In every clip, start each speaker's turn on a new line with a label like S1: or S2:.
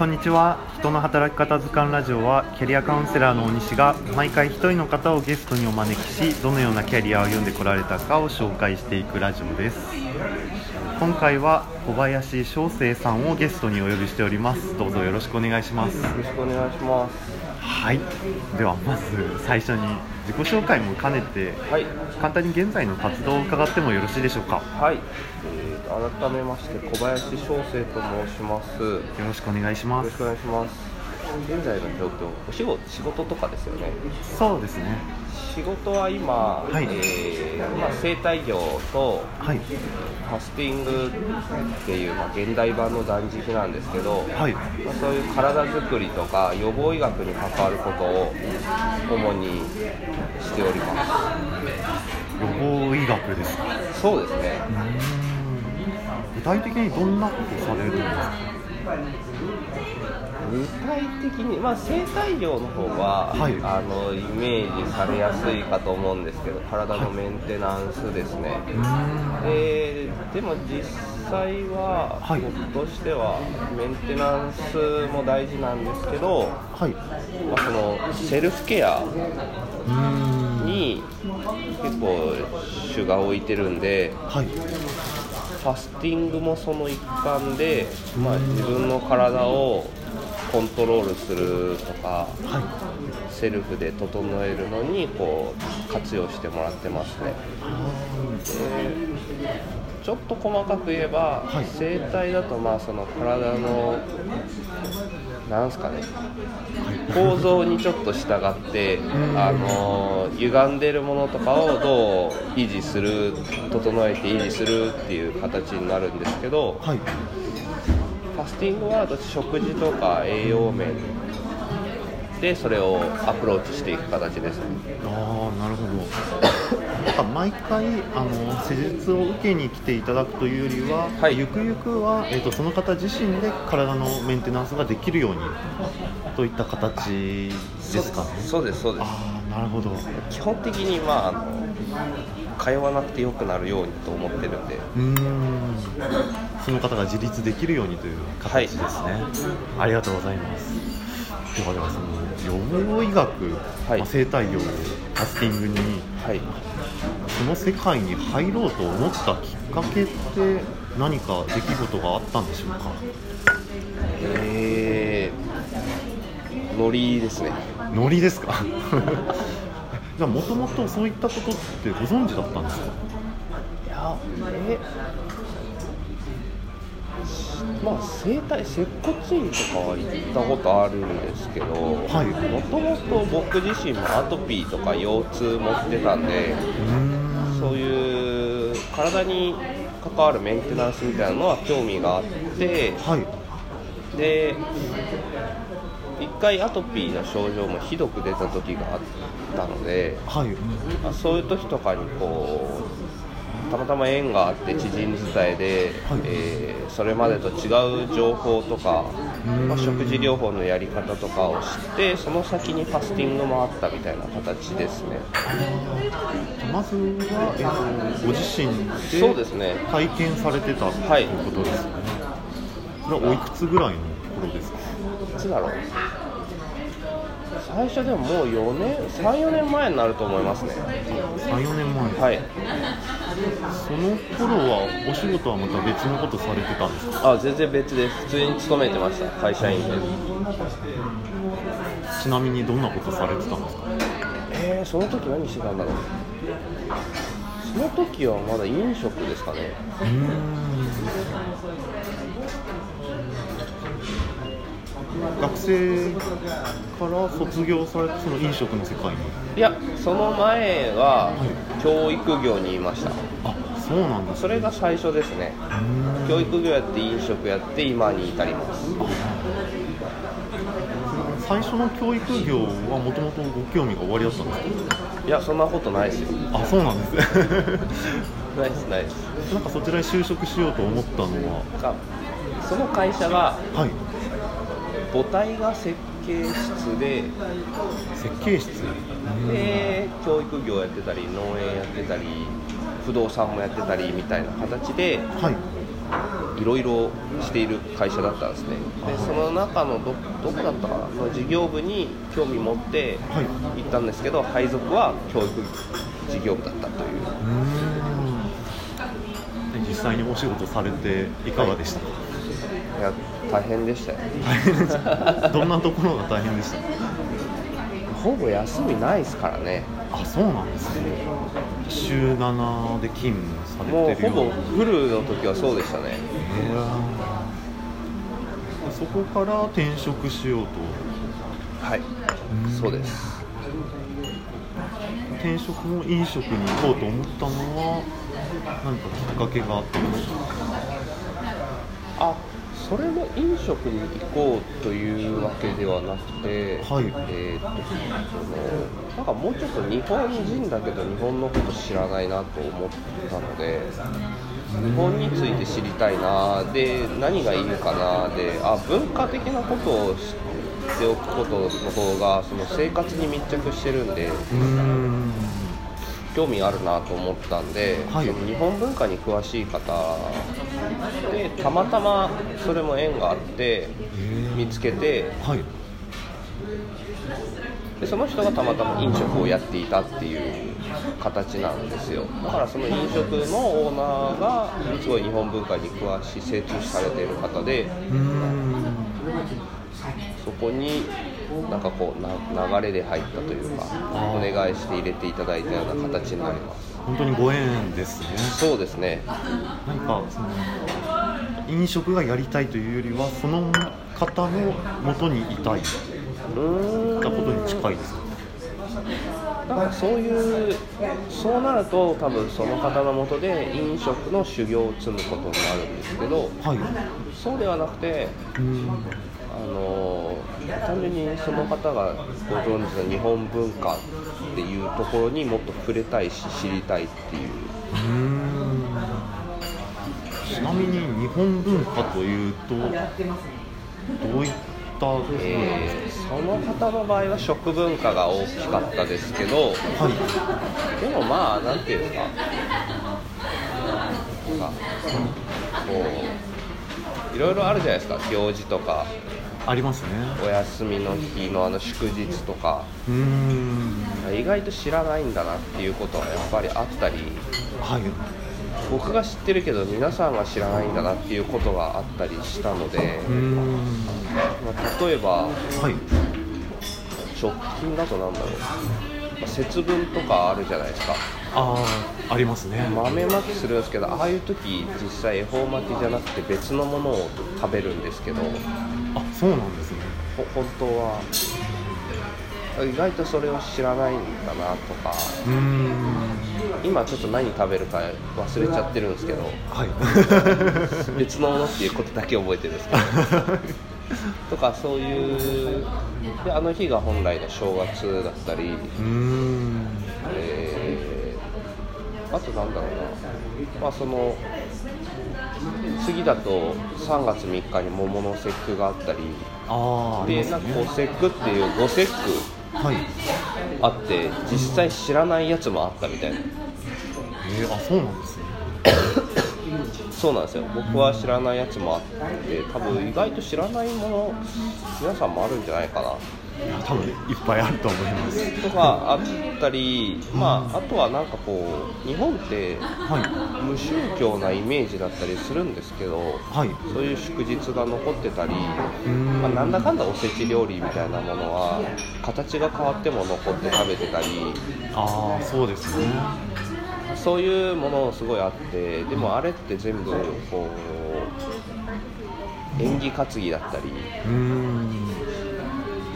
S1: こんにちは。人の働き方図鑑ラジオはキャリアカウンセラーの大西が毎回1人の方をゲストにお招きしどのようなキャリアを読んでこられたかを紹介していくラジオです。今回は小林翔生さんをゲストにお呼びしております。どうぞよろしくお願いします。
S2: よろしくお願いします。
S1: はい。ではまず最初に自己紹介も兼ねて
S2: はい、
S1: 簡単に現在の活動を伺ってもよろしいでしょうか？
S2: はい、えーと改めまして小林翔生と申します。よ
S1: よろしくお願いします。
S2: ろしくお願いします。現在の状況、お仕事仕事とかですよね？
S1: そうですね
S2: 仕事は今、
S1: はい
S2: えーまあ生態業と
S1: はい
S2: ファスティングっていうまあ現代版の断食なんですけど、
S1: はい
S2: まあ、そういう体づくりとか予防医学に関わることを主にしておりま
S1: 予防医学ですか
S2: す。そうですね。
S1: 具体的にどんなことされるんですか？
S2: 具体的に、まあ、生態業の方は、
S1: はい。
S2: あのイメージされやすいかと思うんですけど体のメンテナンスですね、えーでも実際は、
S1: はい。
S2: 僕としてはメンテナンスも大事なんですけど、
S1: はい。
S2: まあ、そのセルフケアに結構主が置いてるんで
S1: はい。
S2: ファスティングもその一環で、まあ、自分の体をコントロールするとか
S1: はい。
S2: セルフで整えるのにこう活用してもらってますね。でちょっと細かく言えば、
S1: はい。
S2: 整体だとまあその体のなんすかね構造にちょっと従って、あの歪んでるものとかをどう維持する整えて維持するっていう形になるんですけど
S1: はい
S2: ファスティングは食事とか栄養面でそれをアプローチしていく形ですね。
S1: ああなるほど。なんか毎回あの施術を受けに来ていただくというよりは、
S2: はい。
S1: ゆくゆくは、えー、とその方自身で体のメンテナンスができるようにといった形ですかね。
S2: そうですそうです。
S1: ああなるほど。う
S2: 基本的にまああの通わなくてよくなるようにと思ってるんで。
S1: ーん。その方が自立できるようにという形ですね、ありがとうございます。ではではその予防医学、
S2: はい。
S1: まあ生態業ファスティングに
S2: はい。
S1: その世界に入ろうと思ったきっかけって何か出来事があったんでしょうか？
S2: えー、ノリですね。
S1: ノリですか？じゃあもともとそういったことってご存知だったんですか？
S2: いやえまあ整体接骨院とかは行ったことあるんですけど
S1: はい。
S2: もともと僕自身もアトピーとか腰痛持ってたんでそういう体に関わるメンテナンスみたいなのは興味があって
S1: はい。
S2: で一回アトピーの症状もひどく出た時があったので、
S1: はい。
S2: まあそういう時とかにこうたまたま縁があって知人伝えで、
S1: はい。
S2: えーそれまでと違う情報とか、
S1: うん。
S2: まあ食事療法のやり方とかを知ってその先にファスティングもあったみたいな形ですね。
S1: まずは、えーとご自身で
S2: そうですね。
S1: 体験されてたと
S2: はい
S1: いうことですよね、それはおいくつぐらいの頃ですか？
S2: いつだろう。最初でももう4年34年前になると思いますね。
S1: 34年前、
S2: はい。
S1: その頃はお仕事はまた別のことされてたんですか？
S2: あ全然別です。普通に勤めてました。会社員で。
S1: ちなみにどんなことされてたんですか？
S2: えー、その時何してたんだろう。その時はまだ飲食ですかね。
S1: うーん学生から卒業されてその飲食の世界に？
S2: いやその前は教育業にいました。
S1: あそうなんです
S2: それが最初ですね。教育業やって飲食やって今に至ります。
S1: 最初の教育業はもともとご興味が終わりだったんです
S2: いやそんなことないですよ。
S1: かあそうなんですね。
S2: ないですないです。
S1: なんかそちらに就職しようと思ったのは？
S2: がその会社が
S1: はい
S2: 母体が設計室で
S1: 設計室。
S2: で教育業やってたり農園やってたり不動産もやってたりみたいな形で
S1: はい。
S2: いろいろしている会社だったんですね。でその中のどどこだったかな？の事業部に興味持って
S1: はい。
S2: 行ったんですけど配属は教育事業部だったという。
S1: で実際にお仕事されていかがでした？か、
S2: いや大変でしたよ。
S1: 大変ですどんなところが大変でした？
S2: ほぼ休みないですからね。
S1: あそうなんですね。週7で勤務されてるような。
S2: ぼフルの時はそうでしたね。
S1: そこから転職しようと。
S2: はい。
S1: うん
S2: そうです。
S1: 転職も飲食に行こうと思ったのは何かきっかけがあったんですか？
S2: あそれも飲食に行こうというわけではなくて、
S1: はい。
S2: えーっとそのなんかもうちょっと日本人だけど日本のこと知らないなと思ったので日本について知りたいなで何がいいかなであ文化的なことを知っておくことの方がその生活に密着してるんで
S1: うーん。
S2: 興味あるなと思ったんで、
S1: はい。
S2: その日本文化に詳しい方でたまたまそれも縁があって見つけて
S1: はい。
S2: でその人がたまたま飲食をやっていたっていう形なんですよ。だからその飲食のオーナーがすごい日本文化に詳しい精通されている方でそこになんかこうな流れで入ったというかお願いして入れていただいたような形になります。
S1: 本当にご縁ですね。
S2: そうですね。
S1: 何かその飲食がやりたいというよりはその方の元にいたい。ったことに近いですか？
S2: なんかそういうそうなると多分その方のもとで飲食の修行を積むことになるんですけど
S1: はい。
S2: そうではなくて単純にその方がご存知の日本文化っていうところにもっと触れたいし知りたいっていう。
S1: ちなみに日本文化というとどういった
S2: えーその方の場合は食文化が大きかったですけど
S1: かはい。
S2: でもまあなんていうんですか？なんかこういろいろあるじゃないですか。行事とか
S1: ありますね。
S2: お休みの日のあの祝日とか。
S1: うーん。
S2: 意外と知らないんだなっていうことはやっぱりあったり。
S1: はい。
S2: 僕が知ってるけど皆さんが知らないんだなっていうことがあったりしたので、まあ例えば
S1: はい。
S2: 直近だとなんだろう、まあ節分とかあるじゃないですか。
S1: ああありますね。
S2: 豆まきするんですけどああいう時実際恵方巻きじゃなくて別のものを食べるんですけど
S1: あそうなんですね。
S2: ほ本当は。意外とそれを知らないんだなとか。
S1: うーん。
S2: 今ちょっと何食べるか忘れちゃってるんですけど。
S1: はい。
S2: 別のものっていうことだけ覚えてるんですけど。とかそういう。であの日が本来の正月だったり、えーあとなんだろうな。まあその次だと3月3日に桃の節句があったり
S1: あ
S2: でなんかこう
S1: ね
S2: 節句っていう5節句
S1: はい。
S2: あって実際知らないやつもあったみたいな。
S1: えー、あそうなんですね。
S2: そうなんですよ。僕は知らないやつもあって多分意外と知らないもの皆さんもあるんじゃないかな
S1: 多分いっぱいあると思います。
S2: とかあったりまああとはなんかこう日本って
S1: はい。
S2: 無宗教なイメージだったりするんですけど
S1: はい。
S2: そういう祝日が残ってたり、
S1: ん。
S2: まあ、なんだかんだおせち料理みたいなものは形が変わっても残って食べてたり
S1: ああそうですね。
S2: そういうものすごいあってでもあれって全部こう縁起担ぎだったり
S1: うーん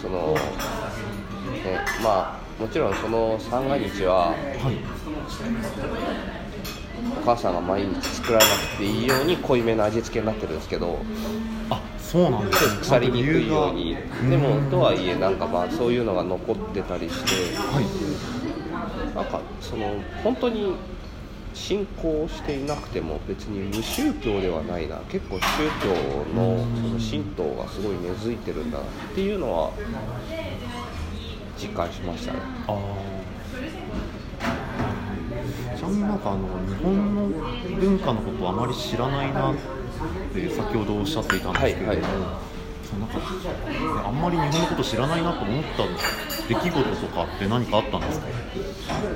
S2: その、ね、まあもちろんその三が日は
S1: はい。
S2: お母さんが毎日作らなくていいように濃いめの味付けになってるんですけど
S1: あそうなんですね
S2: 腐りにくいように。でもとはい
S1: え
S2: えなんかまあそういうのが残ってたりして
S1: はい。
S2: なんかその本当に信仰していなくても別に無宗教ではないな。結構宗教のその神道がすごい根付いてるんだなっていうのは実感しましたね。
S1: ああちなみになんかあの日本の文化のことをあまり知らないなって先ほどおっしゃっていたんですけれども、
S2: はいはい。
S1: なんかあんまり日本のこと知らないなと思った出来事とかって何かあったんですか？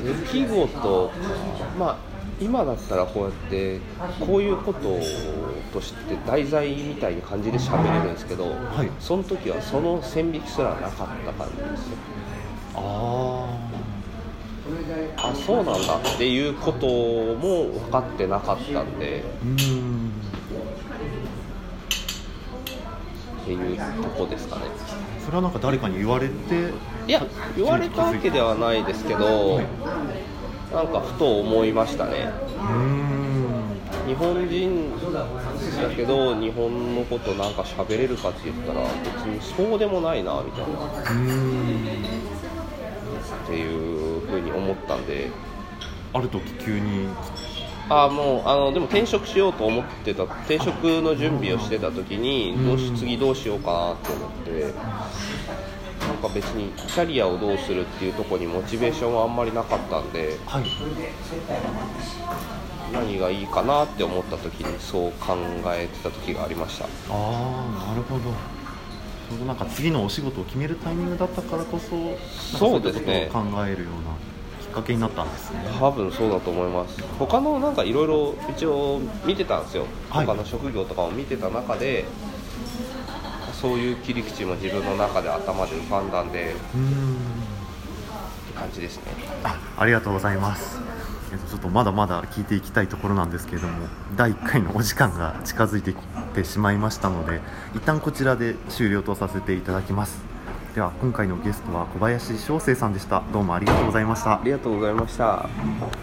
S2: 出来事まあ今だったらこうやってこういうこととして題材みたいに感じで喋れるんですけど、
S1: はい。
S2: その時はその線引きすらなかった感じですよ。
S1: あ
S2: あそうなんだっていうことも分かってなかったんで。
S1: あうーん
S2: っていうとこですかね。
S1: それはなんか誰かに言われて
S2: いや言われたわけではないですけど、
S1: はい
S2: なんかふと思いましたね。
S1: うーん。
S2: 日本人だけど日本のことなんか喋れるかって言ったら別にそうでもないなみたいな。っていうふうに思ったんで。
S1: ある時急に。
S2: あもうあのでも転職しようと思ってた転職の準備をしてた時にどうし次どうしようかなって思ってか別にキャリアをどうするっていうところにモチベーションはあんまりなかったんで
S1: はい。
S2: 何がいいかなって思った時にそう考えてた時がありました。
S1: ああなるほど。ちょうどなんか次のお仕事を決めるタイミングだったからこそ
S2: そうですね。
S1: 考えるようなきっかけになったんですね。
S2: 多分そうだと思います。他のなんかいろいろ一応見てたんですよ、
S1: はい。
S2: 他の職業とかも見てた中でそういう切り口も自分の中で頭で浮かんだんでっ
S1: うーん
S2: て感じですね。
S1: あありがとうございます。えっとちょっとまだまだ聞いていきたいところなんですけれども第1回のお時間が近づいてきてしまいましたので一旦こちらで終了とさせていただきます。では今回のゲストは小林翔生さんでした。どうもありがとうございました。
S2: ありがとうございました